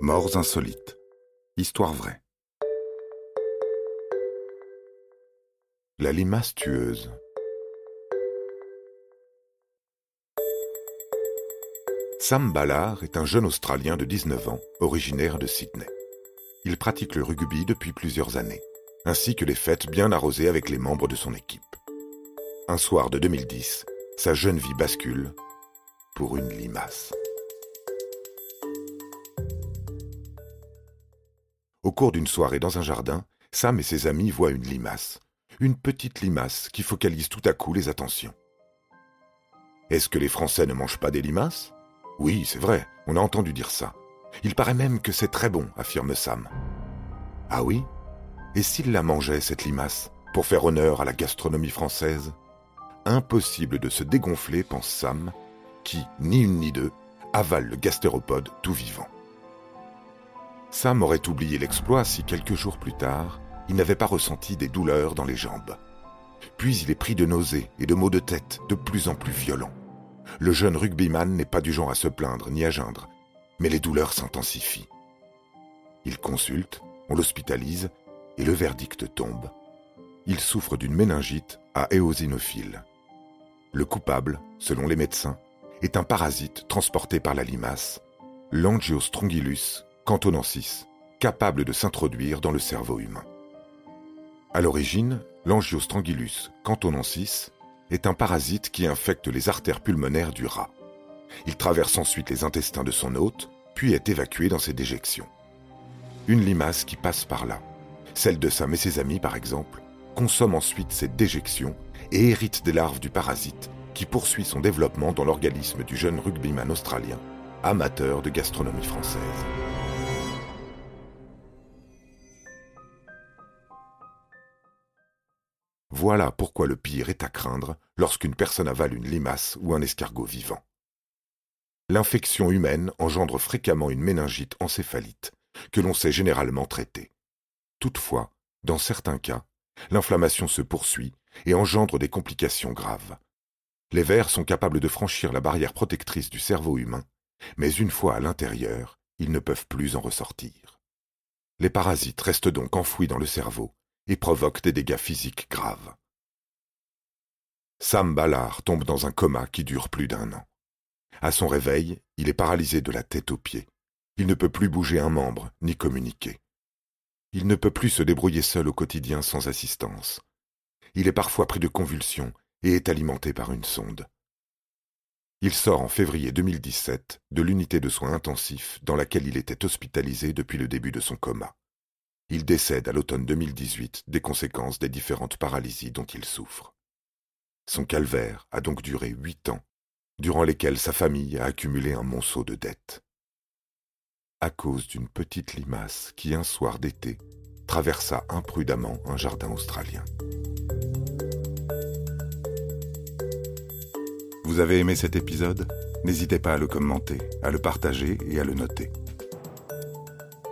Morts insolites. Histoire vraie. La limace tueuse. Sam Ballard est un jeune Australien de 19 ans, originaire de Sydney. Il pratique le rugby depuis plusieurs années, ainsi que les fêtes bien arrosées avec les membres de son équipe. Un soir de 2010, sa jeune vie bascule pour une limace. Au cours d'une soirée dans un jardin, Sam et ses amis voient une limace. Une petite limace qui focalise tout à coup les attentions. Est-ce que les Français ne mangent pas des limaces? Oui, c'est vrai, on a entendu dire ça. Il paraît même que c'est très bon, affirme Sam. Ah oui? Et s'il la mangeait, cette limace, pour faire honneur à la gastronomie française? Impossible de se dégonfler, pense Sam, qui, ni une ni deux, avale le gastéropode tout vivant. Sam aurait oublié l'exploit si quelques jours plus tard, il n'avait pas ressenti des douleurs dans les jambes. Puis il est pris de nausées et de maux de tête de plus en plus violents. Le jeune rugbyman n'est pas du genre à se plaindre ni à geindre, mais les douleurs s'intensifient. Il consulte, on l'hospitalise et le verdict tombe. Il souffre d'une méningite à éosinophile. Le coupable, selon les médecins, est un parasite transporté par la limace, l'Angiostrongylus cantonensis, capable de s'introduire dans le cerveau humain. À l'origine, l'angiostrangulus cantonensis est un parasite qui infecte les artères pulmonaires du rat. Il traverse ensuite les intestins de son hôte, puis est évacué dans ses déjections. Une limace qui passe par là, celle de Sam et ses amis par exemple, consomme ensuite cette déjections et hérite des larves du parasite qui poursuit son développement dans l'organisme du jeune rugbyman australien, amateur de gastronomie française. Voilà pourquoi le pire est à craindre lorsqu'une personne avale une limace ou un escargot vivant. L'infection humaine engendre fréquemment une méningite encéphalite, que l'on sait généralement traiter. Toutefois, dans certains cas, l'inflammation se poursuit et engendre des complications graves. Les vers sont capables de franchir la barrière protectrice du cerveau humain, mais une fois à l'intérieur, ils ne peuvent plus en ressortir. Les parasites restent donc enfouis dans le cerveau et provoque des dégâts physiques graves. Sam Ballard tombe dans un coma qui dure plus d'un an. À son réveil, il est paralysé de la tête aux pieds. Il ne peut plus bouger un membre, ni communiquer. Il ne peut plus se débrouiller seul au quotidien sans assistance. Il est parfois pris de convulsions et est alimenté par une sonde. Il sort en février 2017 de l'unité de soins intensifs dans laquelle il était hospitalisé depuis le début de son coma. Il décède à l'automne 2018 des conséquences des différentes paralysies dont il souffre. Son calvaire a donc duré huit ans, durant lesquels sa famille a accumulé un monceau de dettes. À cause d'une petite limace qui, un soir d'été, traversa imprudemment un jardin australien. Vous avez aimé cet épisode? N'hésitez pas à le commenter, à le partager et à le noter.